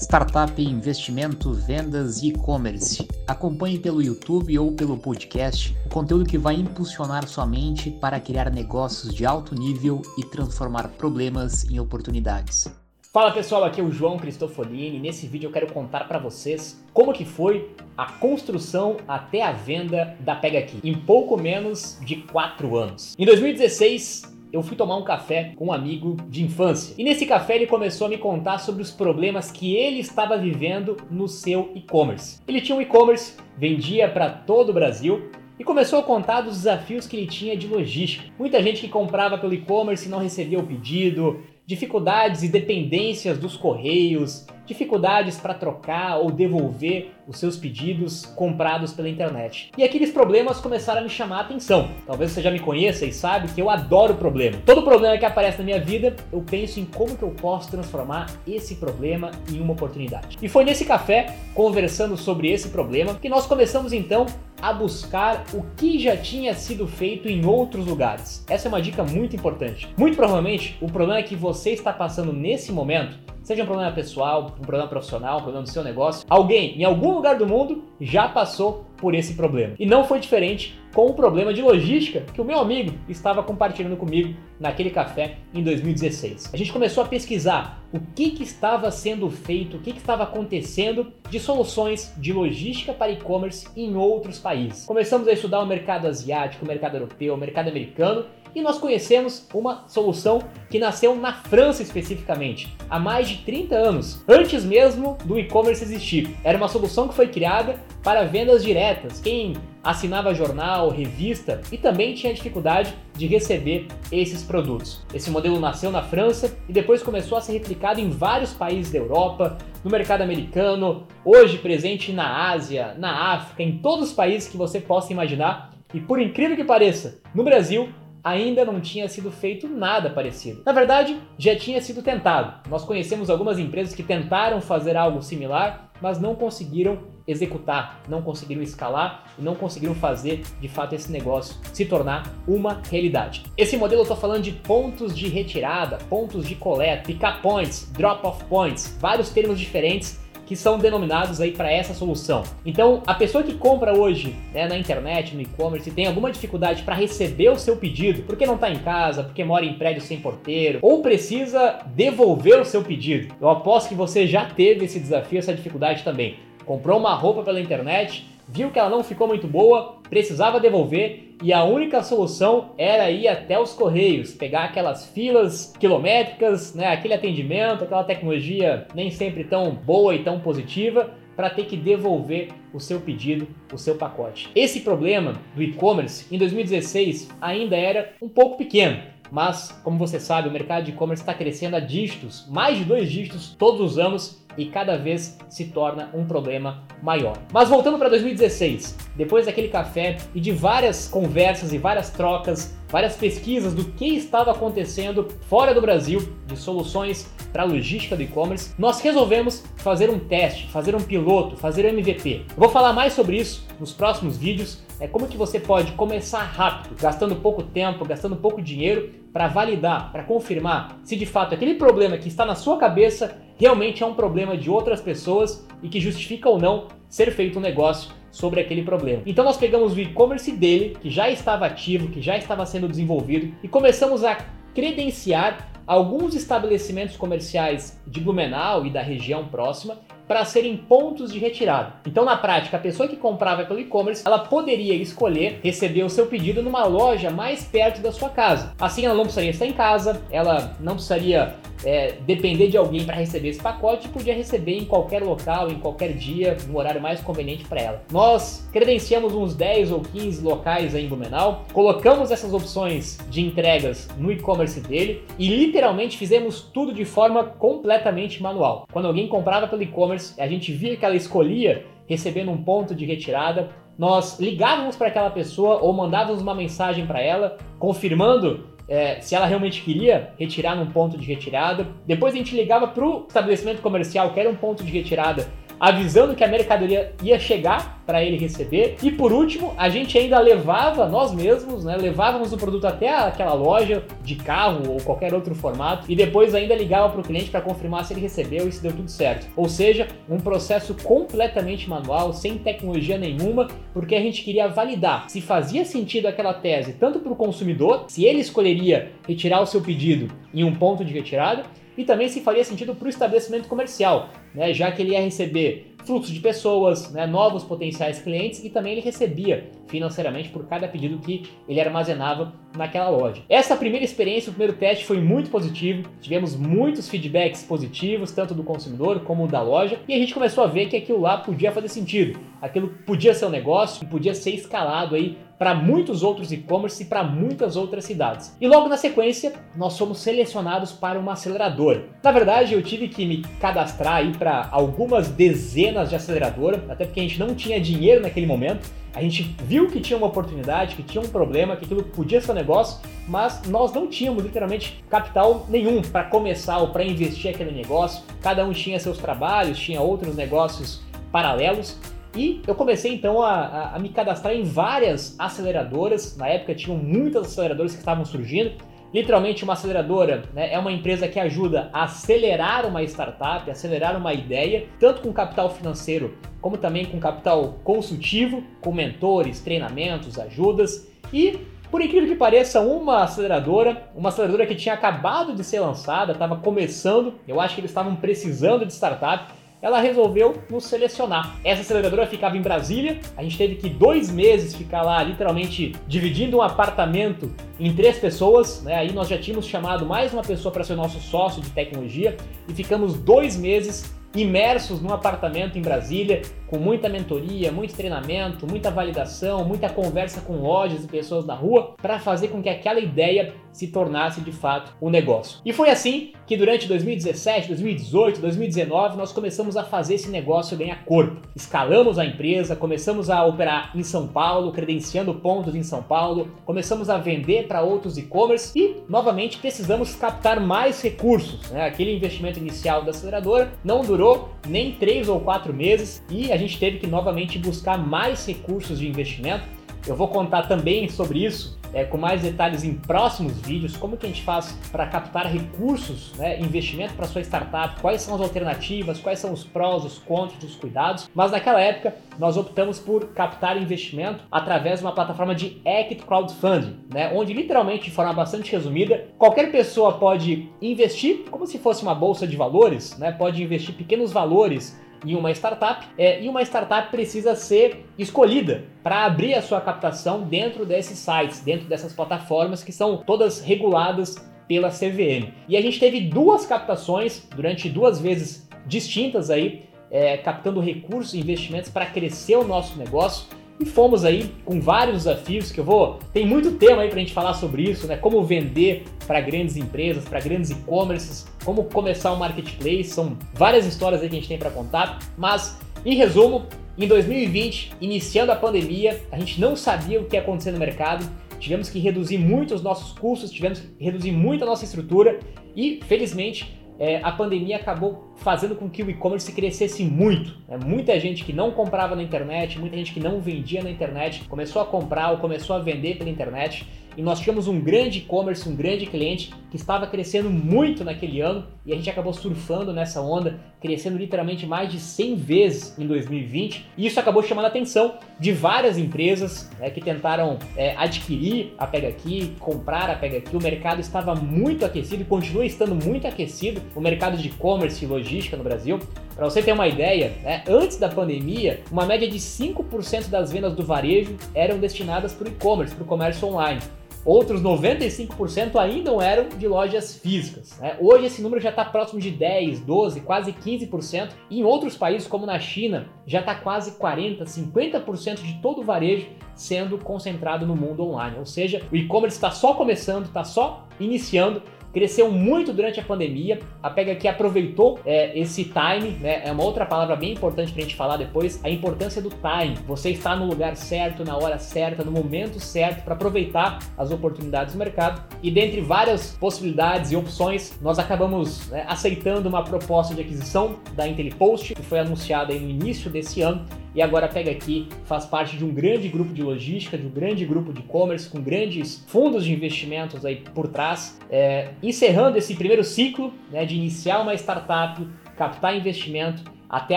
Startup, investimento, vendas e e-commerce. Acompanhe pelo YouTube ou pelo podcast o conteúdo que vai impulsionar sua mente para criar negócios de alto nível e transformar problemas em oportunidades. Fala pessoal, aqui é o João Cristofolini nesse vídeo eu quero contar para vocês como que foi a construção até a venda da Pega Aqui em pouco menos de 4 anos. Em 2016, eu fui tomar um café com um amigo de infância. E nesse café ele começou a me contar sobre os problemas que ele estava vivendo no seu e-commerce. Ele tinha um e-commerce, vendia para todo o Brasil e começou a contar dos desafios que ele tinha de logística. Muita gente que comprava pelo e-commerce não recebia o pedido, dificuldades e dependências dos correios, dificuldades para trocar ou devolver os seus pedidos comprados pela internet. E aqueles problemas começaram a me chamar a atenção. Talvez você já me conheça e sabe que eu adoro problema. Todo problema que aparece na minha vida, eu penso em como que eu posso transformar esse problema em uma oportunidade. E foi nesse café, conversando sobre esse problema, que nós começamos então a buscar o que já tinha sido feito em outros lugares. Essa é uma dica muito importante. Muito provavelmente, o problema que você está passando nesse momento seja um problema pessoal, um problema profissional, um problema do seu negócio, alguém em algum lugar do mundo já passou por esse problema. E não foi diferente com o problema de logística que o meu amigo estava compartilhando comigo naquele café em 2016. A gente começou a pesquisar o que, que estava sendo feito, o que, que estava acontecendo de soluções de logística para e-commerce em outros países. Começamos a estudar o mercado asiático, o mercado europeu, o mercado americano e nós conhecemos uma solução que nasceu na França especificamente, há mais de 30 anos, antes mesmo do e-commerce existir. Era uma solução que foi criada para vendas diretas. Quem assinava jornal, revista e também tinha dificuldade de receber esses produtos. Esse modelo nasceu na França e depois começou a ser replicado em vários países da Europa, no mercado americano, hoje presente na Ásia, na África, em todos os países que você possa imaginar. E por incrível que pareça, no Brasil ainda não tinha sido feito nada parecido. Na verdade, já tinha sido tentado. Nós conhecemos algumas empresas que tentaram fazer algo similar, mas não conseguiram executar, não conseguiram escalar e não conseguiram fazer de fato esse negócio se tornar uma realidade. Esse modelo eu estou falando de pontos de retirada, pontos de coleta, pick-up points, drop-off points, vários termos diferentes que são denominados aí para essa solução. Então, a pessoa que compra hoje né, na internet, no e-commerce, tem alguma dificuldade para receber o seu pedido, porque não está em casa, porque mora em prédio sem porteiro, ou precisa devolver o seu pedido. Eu aposto que você já teve esse desafio, essa dificuldade também. Comprou uma roupa pela internet, viu que ela não ficou muito boa, precisava devolver e a única solução era ir até os correios, pegar aquelas filas quilométricas, né, aquele atendimento, aquela tecnologia nem sempre tão boa e tão positiva para ter que devolver o seu pedido, o seu pacote. Esse problema do e-commerce em 2016 ainda era um pouco pequeno. Mas, como você sabe, o mercado de e-commerce está crescendo a dígitos, mais de dois dígitos todos os anos, e cada vez se torna um problema maior. Mas voltando para 2016, depois daquele café e de várias conversas e várias trocas, várias pesquisas do que estava acontecendo fora do Brasil de soluções para a logística do e-commerce, nós resolvemos fazer um teste, fazer um piloto, fazer um MVP. Eu vou falar mais sobre isso nos próximos vídeos, é como que você pode começar rápido, gastando pouco tempo, gastando pouco dinheiro para validar, para confirmar se de fato aquele problema que está na sua cabeça realmente é um problema de outras pessoas e que justifica ou não ser feito um negócio sobre aquele problema. Então nós pegamos o e-commerce dele, que já estava ativo, que já estava sendo desenvolvido, e começamos a credenciar alguns estabelecimentos comerciais de Blumenau e da região próxima para serem pontos de retirada. Então, na prática, a pessoa que comprava pelo e-commerce, ela poderia escolher receber o seu pedido numa loja mais perto da sua casa. Assim, ela não precisaria estar em casa, ela não precisaria é, depender de alguém para receber esse pacote podia receber em qualquer local, em qualquer dia, no horário mais conveniente para ela. Nós credenciamos uns 10 ou 15 locais em Blumenau, colocamos essas opções de entregas no e-commerce dele e literalmente fizemos tudo de forma completamente manual. Quando alguém comprava pelo e-commerce, a gente via que ela escolhia recebendo um ponto de retirada, nós ligávamos para aquela pessoa ou mandávamos uma mensagem para ela confirmando é, se ela realmente queria retirar num ponto de retirada. Depois a gente ligava para o estabelecimento comercial, que era um ponto de retirada, avisando que a mercadoria ia chegar para ele receber. E por último, a gente ainda levava nós mesmos, né, levávamos o produto até aquela loja de carro ou qualquer outro formato e depois ainda ligava para o cliente para confirmar se ele recebeu e se deu tudo certo. Ou seja, um processo completamente manual, sem tecnologia nenhuma, porque a gente queria validar se fazia sentido aquela tese tanto para o consumidor, se ele escolheria retirar o seu pedido em um ponto de retirada, e também se faria sentido para o estabelecimento comercial, né, já que ele ia receber fluxo de pessoas, né, novos potenciais clientes e também ele recebia financeiramente por cada pedido que ele armazenava naquela loja. Essa primeira experiência, o primeiro teste foi muito positivo, tivemos muitos feedbacks positivos, tanto do consumidor como da loja, e a gente começou a ver que aquilo lá podia fazer sentido, aquilo podia ser um negócio, podia ser escalado aí para muitos outros e-commerce e para muitas outras cidades. E logo na sequência, nós fomos selecionados para uma aceleradora. Na verdade, eu tive que me cadastrar aí para algumas dezenas de aceleradoras, até porque a gente não tinha dinheiro naquele momento. A gente viu que tinha uma oportunidade, que tinha um problema, que aquilo podia ser um negócio, mas nós não tínhamos literalmente capital nenhum para começar ou para investir aquele negócio. Cada um tinha seus trabalhos, tinha outros negócios paralelos. E eu comecei então a, a, a, me cadastrar em várias aceleradoras. Na época tinham muitas aceleradoras que estavam surgindo. Literalmente, uma aceleradora né, é uma empresa que ajuda a acelerar uma startup, acelerar uma ideia, tanto com capital financeiro como também com capital consultivo, com mentores, treinamentos, ajudas. E, por incrível que pareça, uma aceleradora, uma aceleradora que tinha acabado de ser lançada, estava começando, eu acho que eles estavam precisando de startup ela resolveu nos selecionar. Essa aceleradora ficava em Brasília, a gente teve que dois meses ficar lá, literalmente dividindo um apartamento em três pessoas, né? Aí nós já tínhamos chamado mais uma pessoa para ser nosso sócio de tecnologia e ficamos dois meses imersos num apartamento em Brasília, com muita mentoria, muito treinamento, muita validação, muita conversa com lojas e pessoas da rua, para fazer com que aquela ideia se tornasse de fato um negócio. E foi assim que durante 2017, 2018, 2019 nós começamos a fazer esse negócio ganhar corpo. Escalamos a empresa, começamos a operar em São Paulo, credenciando pontos em São Paulo, começamos a vender para outros e-commerce e novamente precisamos captar mais recursos. Né? Aquele investimento inicial da aceleradora não durou durou nem três ou quatro meses e a gente teve que novamente buscar mais recursos de investimento. Eu vou contar também sobre isso é, com mais detalhes em próximos vídeos, como que a gente faz para captar recursos, né, investimento para sua startup, quais são as alternativas, quais são os prós, os contras, os cuidados. Mas naquela época nós optamos por captar investimento através de uma plataforma de Equity Crowdfunding, né, onde literalmente de forma bastante resumida, qualquer pessoa pode investir como se fosse uma bolsa de valores, né, pode investir pequenos valores em uma startup é, e uma startup precisa ser escolhida para abrir a sua captação dentro desses sites, dentro dessas plataformas que são todas reguladas pela CVM. E a gente teve duas captações durante duas vezes distintas aí, é, captando recursos e investimentos para crescer o nosso negócio. E fomos aí com vários desafios que eu vou. Tem muito tema aí pra gente falar sobre isso, né? Como vender para grandes empresas, para grandes e-commerces, como começar um marketplace. São várias histórias aí que a gente tem para contar. Mas, em resumo, em 2020, iniciando a pandemia, a gente não sabia o que ia acontecer no mercado. Tivemos que reduzir muito os nossos custos, tivemos que reduzir muito a nossa estrutura e, felizmente, é, a pandemia acabou fazendo com que o e-commerce crescesse muito. Né? Muita gente que não comprava na internet, muita gente que não vendia na internet, começou a comprar ou começou a vender pela internet. E nós tínhamos um grande e-commerce, um grande cliente que estava crescendo muito naquele ano e a gente acabou surfando nessa onda, crescendo literalmente mais de 100 vezes em 2020. E isso acabou chamando a atenção de várias empresas né, que tentaram é, adquirir a Pega Aqui, comprar a Pega Aqui. O mercado estava muito aquecido e continua estando muito aquecido. O mercado de e-commerce e logística no Brasil. Para você ter uma ideia, né, antes da pandemia, uma média de 5% das vendas do varejo eram destinadas para o e-commerce, para o comércio online. Outros 95% ainda não eram de lojas físicas. Né? Hoje esse número já está próximo de 10, 12, quase 15%. E em outros países, como na China, já está quase 40, 50% de todo o varejo sendo concentrado no mundo online. Ou seja, o e-commerce está só começando, está só iniciando cresceu muito durante a pandemia. A Pega aqui aproveitou é, esse time, né? É uma outra palavra bem importante para a gente falar depois, a importância do time. Você está no lugar certo, na hora certa, no momento certo para aproveitar as oportunidades do mercado. E dentre várias possibilidades e opções, nós acabamos né, aceitando uma proposta de aquisição da IntelliPost, que foi anunciada no início desse ano e agora pega aqui, faz parte de um grande grupo de logística, de um grande grupo de e-commerce, com grandes fundos de investimentos aí por trás, é, encerrando esse primeiro ciclo né, de iniciar uma startup, captar investimento até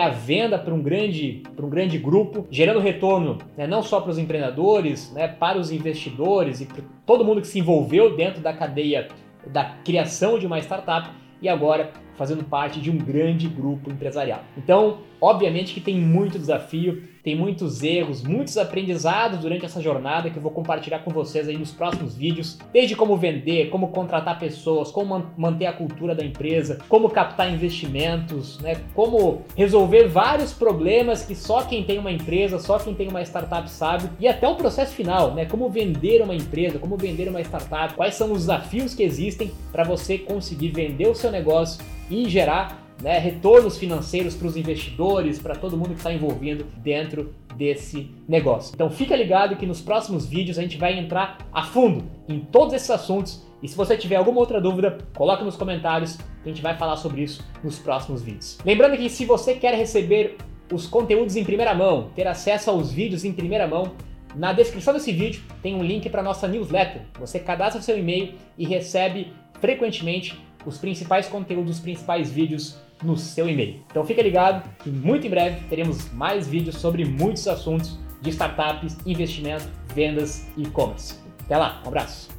a venda para um grande, para um grande grupo, gerando retorno né, não só para os empreendedores, né, para os investidores e para todo mundo que se envolveu dentro da cadeia da criação de uma startup e agora fazendo parte de um grande grupo empresarial. Então, obviamente que tem muito desafio, tem muitos erros, muitos aprendizados durante essa jornada que eu vou compartilhar com vocês aí nos próximos vídeos, desde como vender, como contratar pessoas, como manter a cultura da empresa, como captar investimentos, né, como resolver vários problemas que só quem tem uma empresa, só quem tem uma startup sabe, e até o processo final, né, como vender uma empresa, como vender uma startup, quais são os desafios que existem para você conseguir vender o seu negócio e gerar né, retornos financeiros para os investidores, para todo mundo que está envolvido dentro desse negócio. Então fica ligado que nos próximos vídeos a gente vai entrar a fundo em todos esses assuntos e se você tiver alguma outra dúvida, coloque nos comentários a gente vai falar sobre isso nos próximos vídeos. Lembrando que se você quer receber os conteúdos em primeira mão, ter acesso aos vídeos em primeira mão, na descrição desse vídeo tem um link para nossa newsletter. Você cadastra seu e-mail e recebe frequentemente os principais conteúdos, os principais vídeos no seu e-mail. Então fica ligado que muito em breve teremos mais vídeos sobre muitos assuntos de startups, investimento, vendas e e-commerce. Até lá, um abraço!